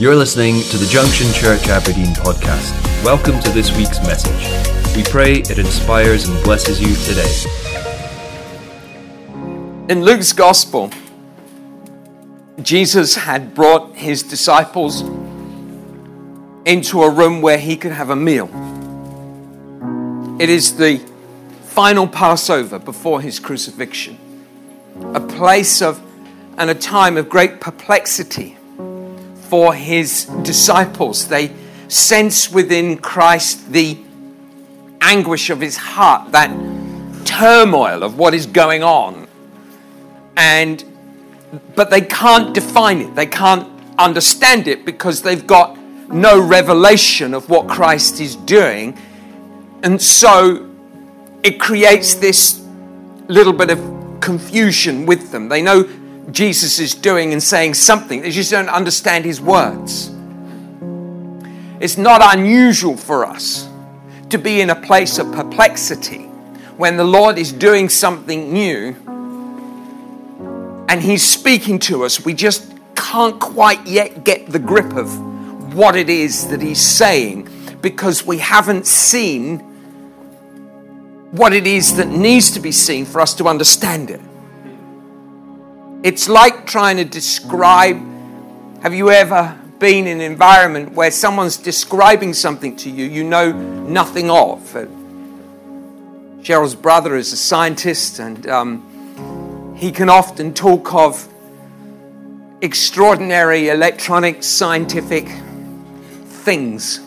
You're listening to the Junction Church Aberdeen podcast. Welcome to this week's message. We pray it inspires and blesses you today. In Luke's gospel, Jesus had brought his disciples into a room where he could have a meal. It is the final Passover before his crucifixion, a place of and a time of great perplexity for his disciples. They sense within Christ the anguish of his heart, that turmoil of what is going on. And but they can't define it. They can't understand it because they've got no revelation of what Christ is doing. And so it creates this little bit of confusion with them. They know Jesus is doing and saying something. They just don't understand his words. It's not unusual for us to be in a place of perplexity when the Lord is doing something new and he's speaking to us. We just can't quite yet get the grip of what it is that he's saying because we haven't seen what it is that needs to be seen for us to understand it. It's like trying to describe. Have you ever been in an environment where someone's describing something to you you know nothing of? Cheryl's brother is a scientist, and um, he can often talk of extraordinary electronic scientific things.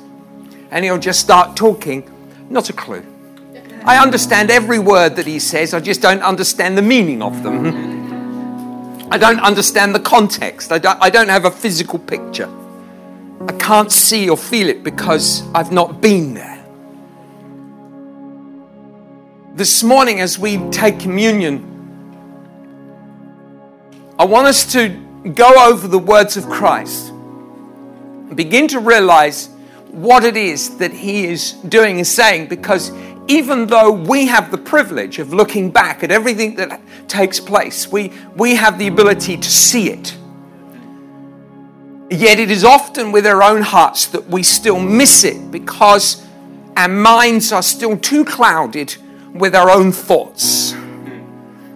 And he'll just start talking, not a clue. I understand every word that he says, I just don't understand the meaning of them. I don't understand the context. I don't, I don't have a physical picture. I can't see or feel it because I've not been there. This morning, as we take communion, I want us to go over the words of Christ and begin to realize what it is that He is doing and saying because even though we have the privilege of looking back at everything that takes place, we, we have the ability to see it. Yet it is often with our own hearts that we still miss it because our minds are still too clouded with our own thoughts.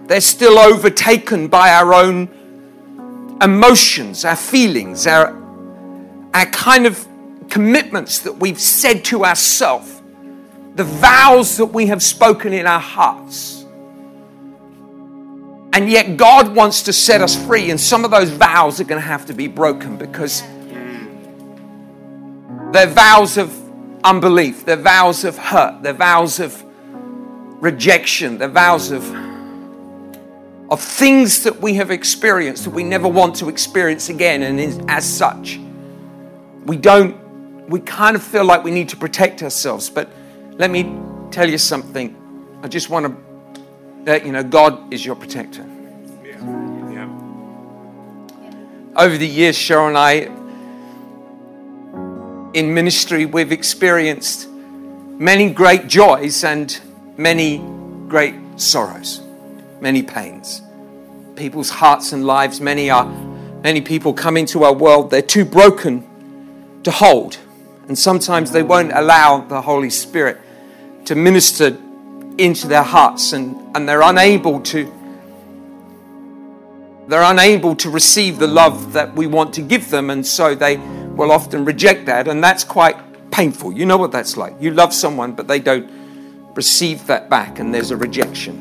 They're still overtaken by our own emotions, our feelings, our, our kind of commitments that we've said to ourselves the vows that we have spoken in our hearts. And yet, God wants to set us free, and some of those vows are going to have to be broken because they're vows of unbelief, they're vows of hurt, they're vows of rejection, they're vows of, of things that we have experienced that we never want to experience again. And as such, we don't, we kind of feel like we need to protect ourselves, but let me tell you something. I just want to let you know God is your protector. Yeah. Yeah. Over the years, Cheryl and I, in ministry, we've experienced many great joys and many great sorrows, many pains. People's hearts and lives, many are, many people come into our world, they're too broken to hold. And sometimes they won't allow the Holy Spirit to minister into their hearts and, and they're unable to they're unable to receive the love that we want to give them and so they will often reject that and that's quite painful. You know what that's like. You love someone but they don't receive that back and there's a rejection.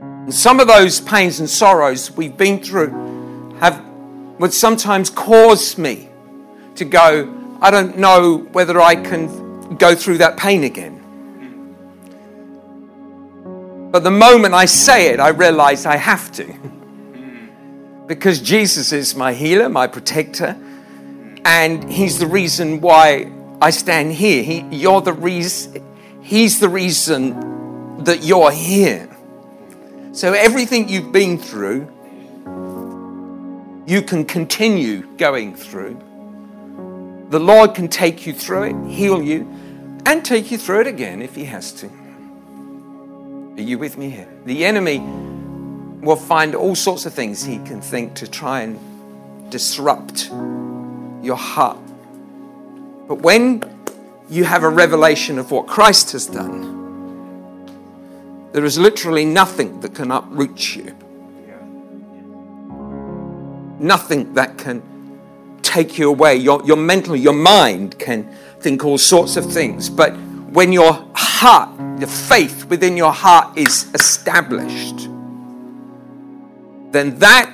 And some of those pains and sorrows we've been through have would sometimes cause me to go i don't know whether i can go through that pain again. But the moment I say it, I realize I have to. because Jesus is my healer, my protector, and He's the reason why I stand here. He, you're the reason, He's the reason that you're here. So everything you've been through, you can continue going through. The Lord can take you through it, heal you, and take you through it again if he has to. Are you with me here? The enemy will find all sorts of things he can think to try and disrupt your heart. But when you have a revelation of what Christ has done, there is literally nothing that can uproot you. Nothing that can take you away. Your, your mental, your mind can think all sorts of things. But when your heart, the faith within your heart is established, then that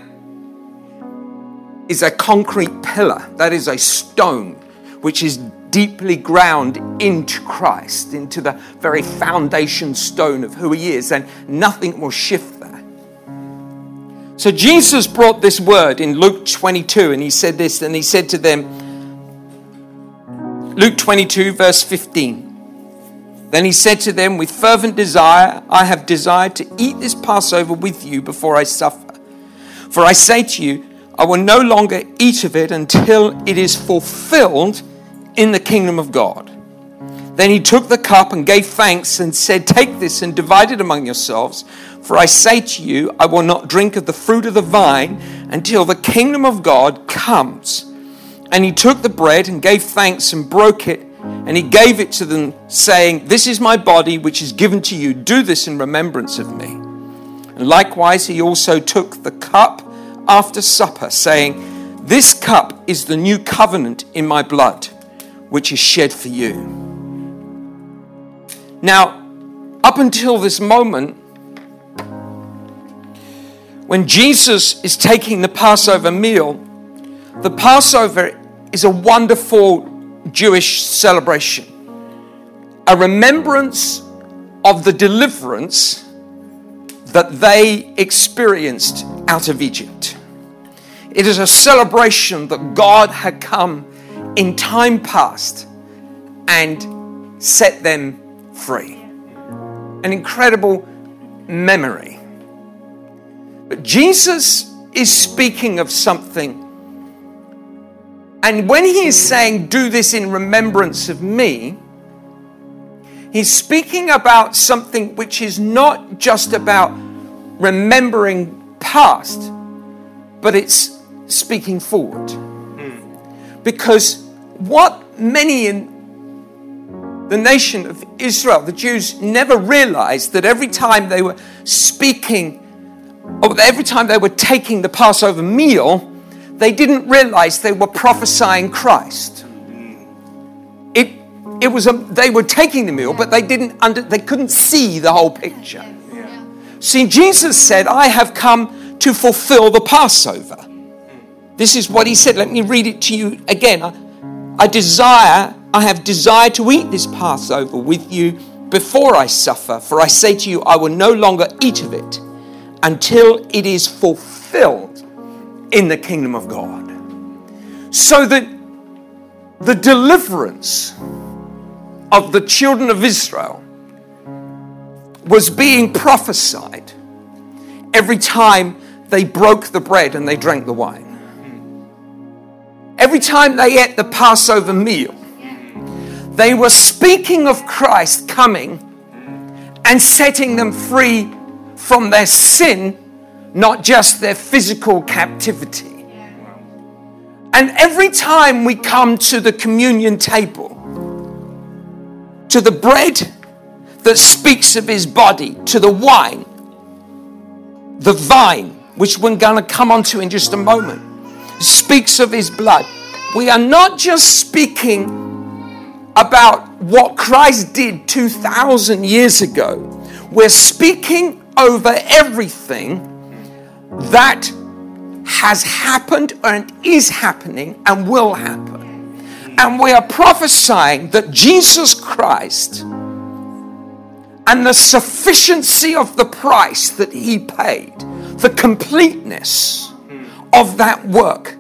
is a concrete pillar. That is a stone which is deeply ground into Christ, into the very foundation stone of who He is, and nothing will shift. So Jesus brought this word in Luke 22, and He said this, and He said to them, Luke 22, verse 15. Then he said to them, With fervent desire, I have desired to eat this Passover with you before I suffer. For I say to you, I will no longer eat of it until it is fulfilled in the kingdom of God. Then he took the cup and gave thanks and said, Take this and divide it among yourselves. For I say to you, I will not drink of the fruit of the vine until the kingdom of God comes. And he took the bread and gave thanks and broke it, and he gave it to them, saying, This is my body, which is given to you. Do this in remembrance of me. And likewise, he also took the cup after supper, saying, This cup is the new covenant in my blood which is shed for you. Now, up until this moment, when Jesus is taking the Passover meal, the Passover is a wonderful Jewish celebration, a remembrance of the deliverance that they experienced out of Egypt. It is a celebration that God had come in time past and set them free. An incredible memory. But Jesus is speaking of something. And when he is saying, Do this in remembrance of me, he's speaking about something which is not just about remembering past, but it's speaking forward. Hmm. Because what many in the nation of Israel, the Jews, never realized that every time they were speaking, or every time they were taking the Passover meal, they didn't realize they were prophesying Christ. It, it was a, they were taking the meal, but they didn't under, they couldn't see the whole picture. See, Jesus said, "I have come to fulfill the Passover." This is what he said. Let me read it to you again. I I desire, I have desired to eat this Passover with you before I suffer, for I say to you, I will no longer eat of it until it is fulfilled in the kingdom of God. So that the deliverance of the children of Israel was being prophesied every time they broke the bread and they drank the wine. Every time they ate the Passover meal, they were speaking of Christ coming and setting them free from their sin, not just their physical captivity. And every time we come to the communion table, to the bread that speaks of his body, to the wine, the vine, which we're going to come onto in just a moment speaks of his blood. We are not just speaking about what Christ did 2,000 years ago, we're speaking over everything that has happened and is happening and will happen. And we are prophesying that Jesus Christ and the sufficiency of the price that he paid, the completeness, of that work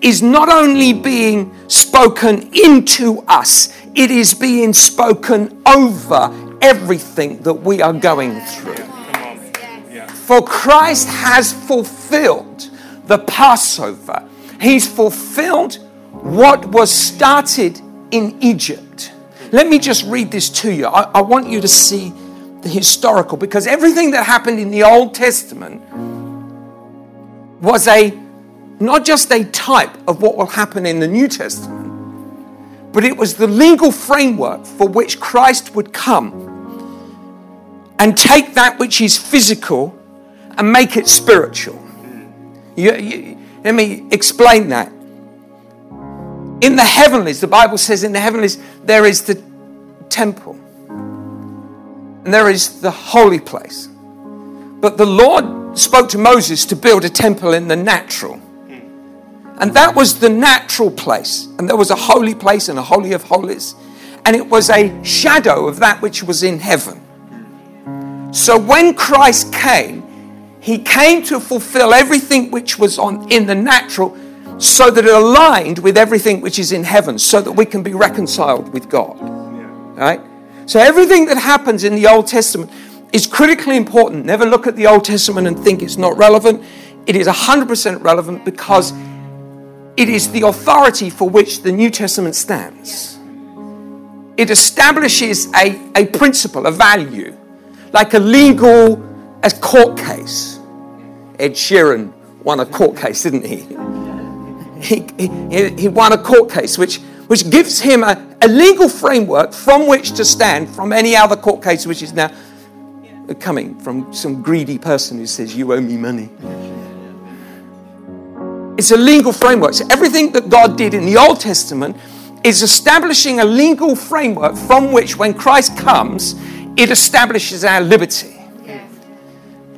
is not only being spoken into us, it is being spoken over everything that we are going through. For Christ has fulfilled the Passover, He's fulfilled what was started in Egypt. Let me just read this to you. I, I want you to see the historical because everything that happened in the Old Testament was a not just a type of what will happen in the New Testament, but it was the legal framework for which Christ would come and take that which is physical and make it spiritual. You, you, let me explain that. In the heavenlies, the Bible says in the heavenlies, there is the temple and there is the holy place. But the Lord spoke to Moses to build a temple in the natural. And that was the natural place. And there was a holy place and a holy of holies. And it was a shadow of that which was in heaven. So when Christ came, he came to fulfill everything which was on in the natural so that it aligned with everything which is in heaven so that we can be reconciled with God. Right? So everything that happens in the Old Testament is critically important. Never look at the Old Testament and think it's not relevant. It is 100% relevant because it is the authority for which the New Testament stands. It establishes a, a principle, a value, like a legal a court case. Ed Sheeran won a court case, didn't he? He, he, he won a court case which, which gives him a, a legal framework from which to stand from any other court case which is now coming from some greedy person who says, You owe me money. It's a legal framework. So everything that God did in the Old Testament is establishing a legal framework from which, when Christ comes, it establishes our liberty.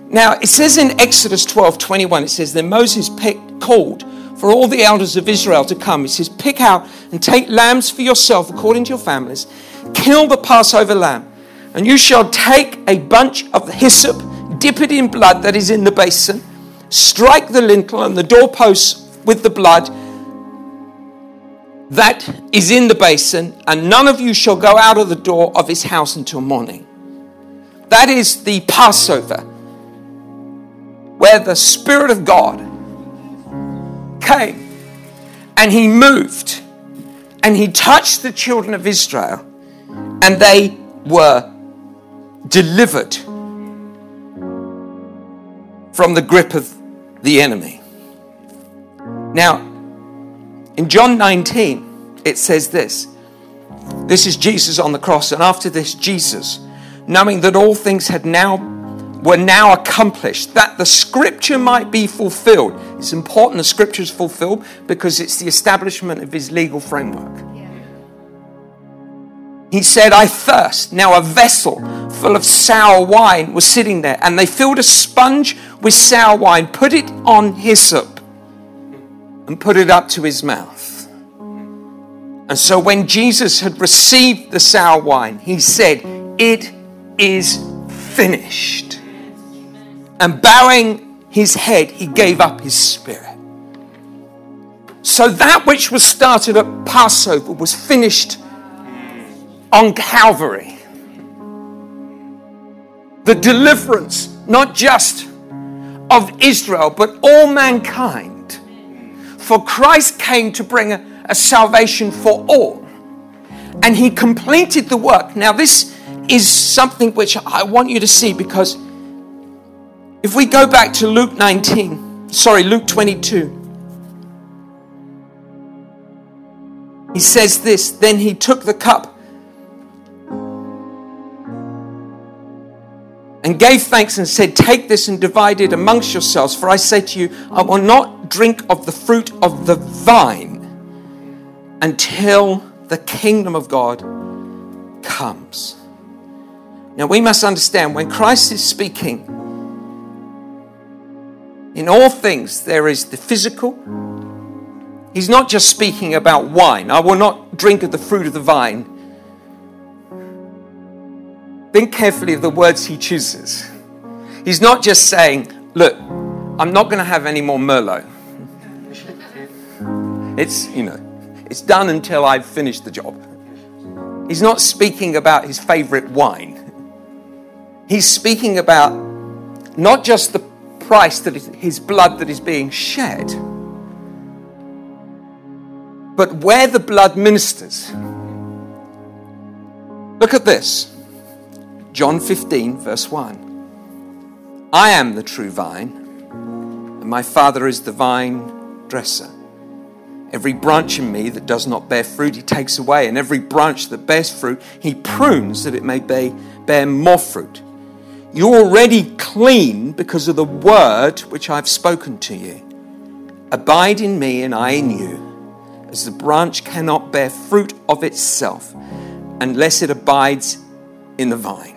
Now, it says in Exodus 12 21, it says, Then Moses picked, called for all the elders of Israel to come. He says, Pick out and take lambs for yourself according to your families, kill the Passover lamb, and you shall take a bunch of hyssop, dip it in blood that is in the basin, strike the lintel and the doorposts with the blood that is in the basin, and none of you shall go out of the door of his house until morning. That is the Passover where the Spirit of God came and He moved and He touched the children of Israel and they were delivered from the grip of the enemy. Now, in John 19, it says this this is Jesus on the cross, and after this, Jesus, knowing that all things had now were now accomplished, that the scripture might be fulfilled. It's important the scripture is fulfilled because it's the establishment of his legal framework. He said, I thirst. Now, a vessel full of sour wine was sitting there, and they filled a sponge with sour wine, put it on hyssop, and put it up to his mouth. And so, when Jesus had received the sour wine, he said, It is finished and bowing his head, he gave up his spirit. So that which was started at Passover was finished on Calvary. The deliverance, not just of Israel, but all mankind. For Christ came to bring a, a salvation for all. And he completed the work. Now, this is something which I want you to see because if we go back to Luke 19, sorry, Luke 22, he says this Then he took the cup and gave thanks and said, Take this and divide it amongst yourselves, for I say to you, I will not drink of the fruit of the vine until the kingdom of God comes. Now we must understand when Christ is speaking, in all things, there is the physical. He's not just speaking about wine. I will not drink of the fruit of the vine. Think carefully of the words he chooses. He's not just saying, Look, I'm not going to have any more Merlot. It's, you know, it's done until I've finished the job. He's not speaking about his favorite wine. He's speaking about not just the price that is his blood that is being shed. But where the blood ministers, look at this John 15, verse 1. I am the true vine, and my Father is the vine dresser. Every branch in me that does not bear fruit, he takes away, and every branch that bears fruit, he prunes that it may bear more fruit. You're already clean because of the word which I've spoken to you. Abide in me, and I in you, as the branch cannot bear fruit of itself unless it abides in the vine.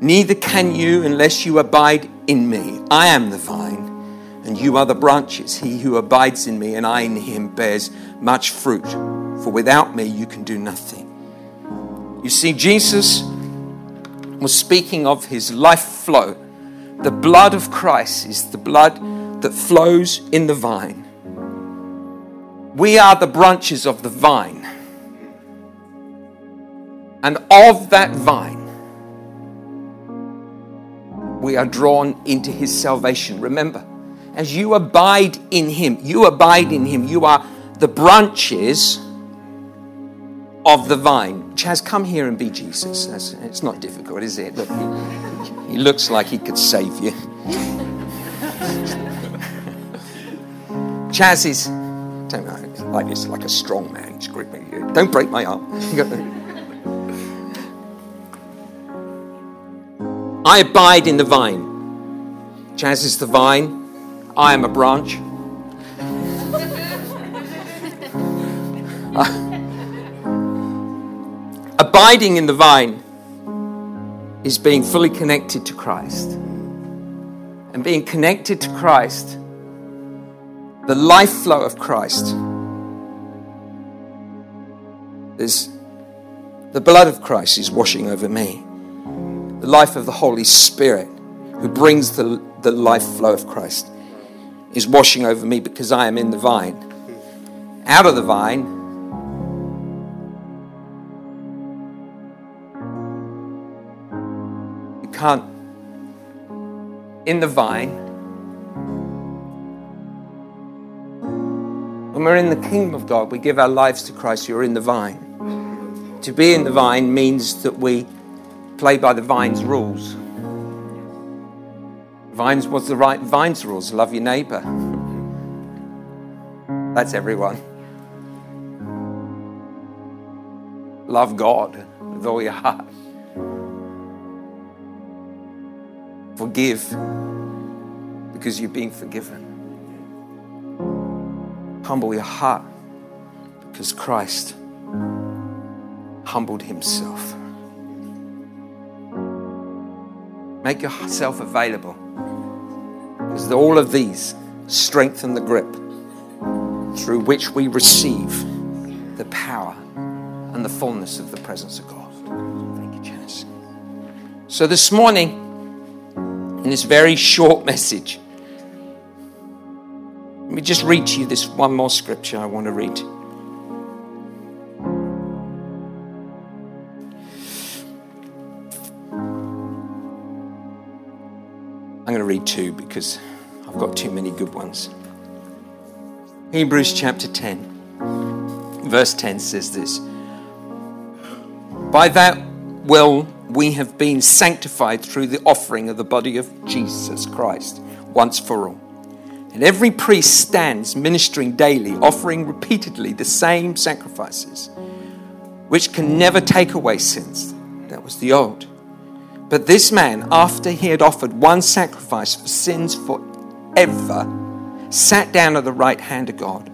Neither can you unless you abide in me. I am the vine, and you are the branches. He who abides in me and I in him bears much fruit, for without me you can do nothing. You see, Jesus was speaking of his life flow. The blood of Christ is the blood that flows in the vine. We are the branches of the vine. And of that vine, we are drawn into his salvation. Remember, as you abide in him, you abide in him, you are the branches of the vine. Chaz, come here and be Jesus. That's, it's not difficult, is it? Look, he, he looks like he could save you. Chaz is, don't know, like this, like a strong man. He's gripping you. Don't break my arm. I abide in the vine. Chaz is the vine. I am a branch. Uh, abiding in the vine is being fully connected to Christ. And being connected to Christ, the life flow of Christ, is the blood of Christ is washing over me the life of the Holy Spirit, who brings the, the life flow of Christ, is washing over me because I am in the vine. Out of the vine, you can't, in the vine, when we're in the kingdom of God, we give our lives to Christ, you're in the vine. To be in the vine means that we play by the vine's rules. Vines was the right vine's rules. Love your neighbor. That's everyone. Love God with all your heart. Forgive because you're being forgiven. Humble your heart because Christ humbled himself. Make yourself available. Because all of these strengthen the grip through which we receive the power and the fullness of the presence of God. Thank you, Janice. So this morning, in this very short message, let me just read to you this one more scripture I want to read. Read two because I've got too many good ones. Hebrews chapter 10, verse 10 says this By that will we have been sanctified through the offering of the body of Jesus Christ once for all. And every priest stands ministering daily, offering repeatedly the same sacrifices, which can never take away sins. That was the old. But this man, after he had offered one sacrifice for sins forever, sat down at the right hand of God.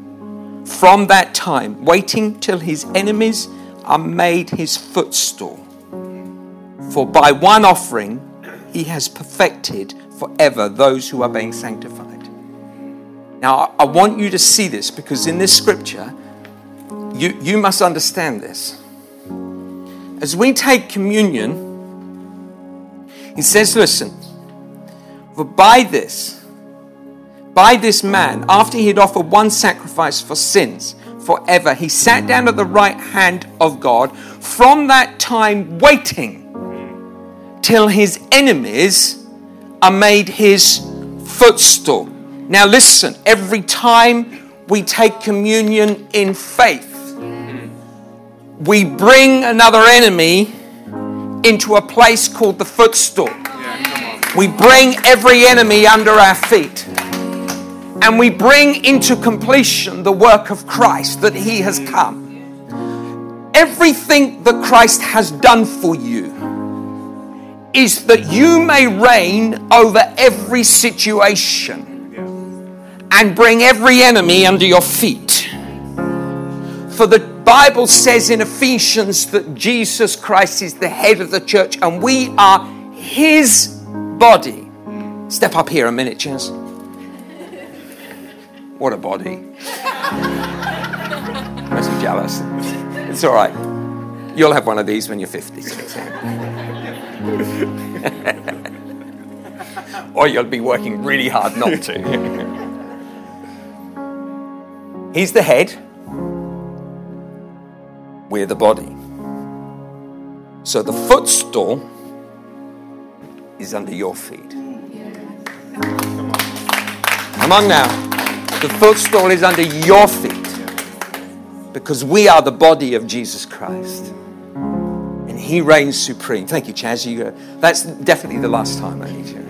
From that time, waiting till his enemies are made his footstool. For by one offering, he has perfected forever those who are being sanctified. Now, I want you to see this because in this scripture, you, you must understand this. As we take communion, he says, Listen, for by this, by this man, after he had offered one sacrifice for sins forever, he sat down at the right hand of God, from that time waiting till his enemies are made his footstool. Now, listen, every time we take communion in faith, we bring another enemy into a place called the footstool. we bring every enemy under our feet. and we bring into completion the work of Christ that He has come. Everything that Christ has done for you is that you may reign over every situation and bring every enemy under your feet. For the Bible says in Ephesians that Jesus Christ is the head of the church and we are his body. Step up here a minute, Chance. What a body. Makes me jealous. It's all right. You'll have one of these when you're 50. or you'll be working really hard not to. He's the head, we're the body. So the footstool is under your feet. Come on now. The footstool is under your feet because we are the body of Jesus Christ. And He reigns supreme. Thank you, Chaz. You go. That's definitely the last time I need you.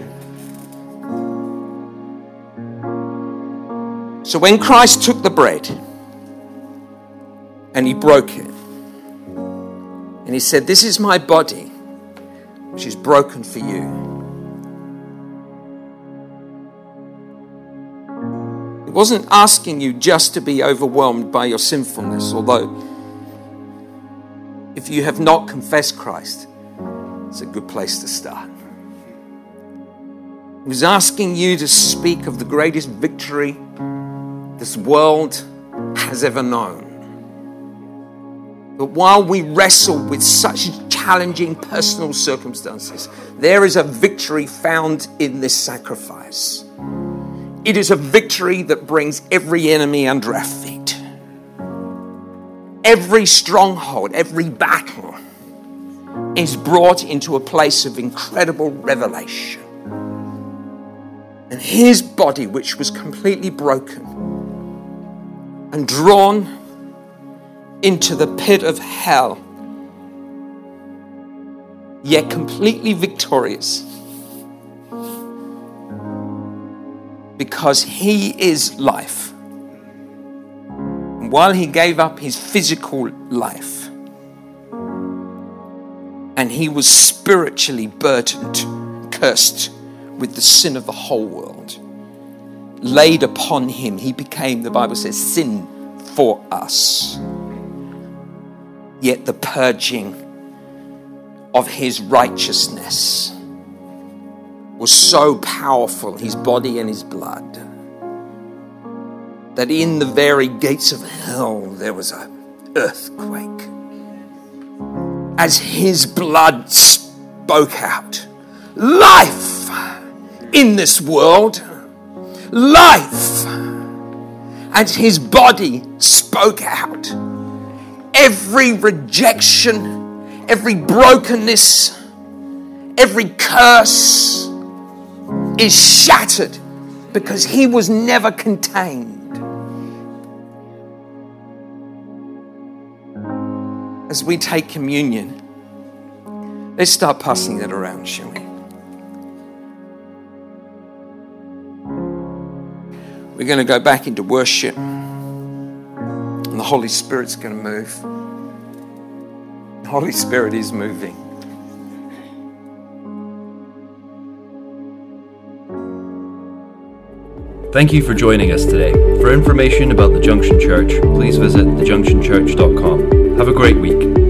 So when Christ took the bread and He broke it, and He said, This is my body, which is broken for you. It wasn't asking you just to be overwhelmed by your sinfulness, although if you have not confessed Christ, it's a good place to start. He was asking you to speak of the greatest victory this world has ever known. But while we wrestle with such challenging personal circumstances, there is a victory found in this sacrifice. It is a victory that brings every enemy under our feet. Every stronghold, every battle is brought into a place of incredible revelation. And his body, which was completely broken and drawn into the pit of hell, yet completely victorious. Because he is life. And while he gave up his physical life, and he was spiritually burdened, cursed with the sin of the whole world, laid upon him, he became, the Bible says, sin for us. Yet the purging of his righteousness was so powerful, his body and his blood, that in the very gates of hell there was an earthquake. As his blood spoke out, life in this world, life. And his body spoke out. Every rejection, every brokenness, every curse is shattered because he was never contained. As we take communion, let's start passing that around, shall we? We're going to go back into worship, and the Holy Spirit's going to move. The Holy Spirit is moving. Thank you for joining us today. For information about the Junction Church, please visit thejunctionchurch.com. Have a great week.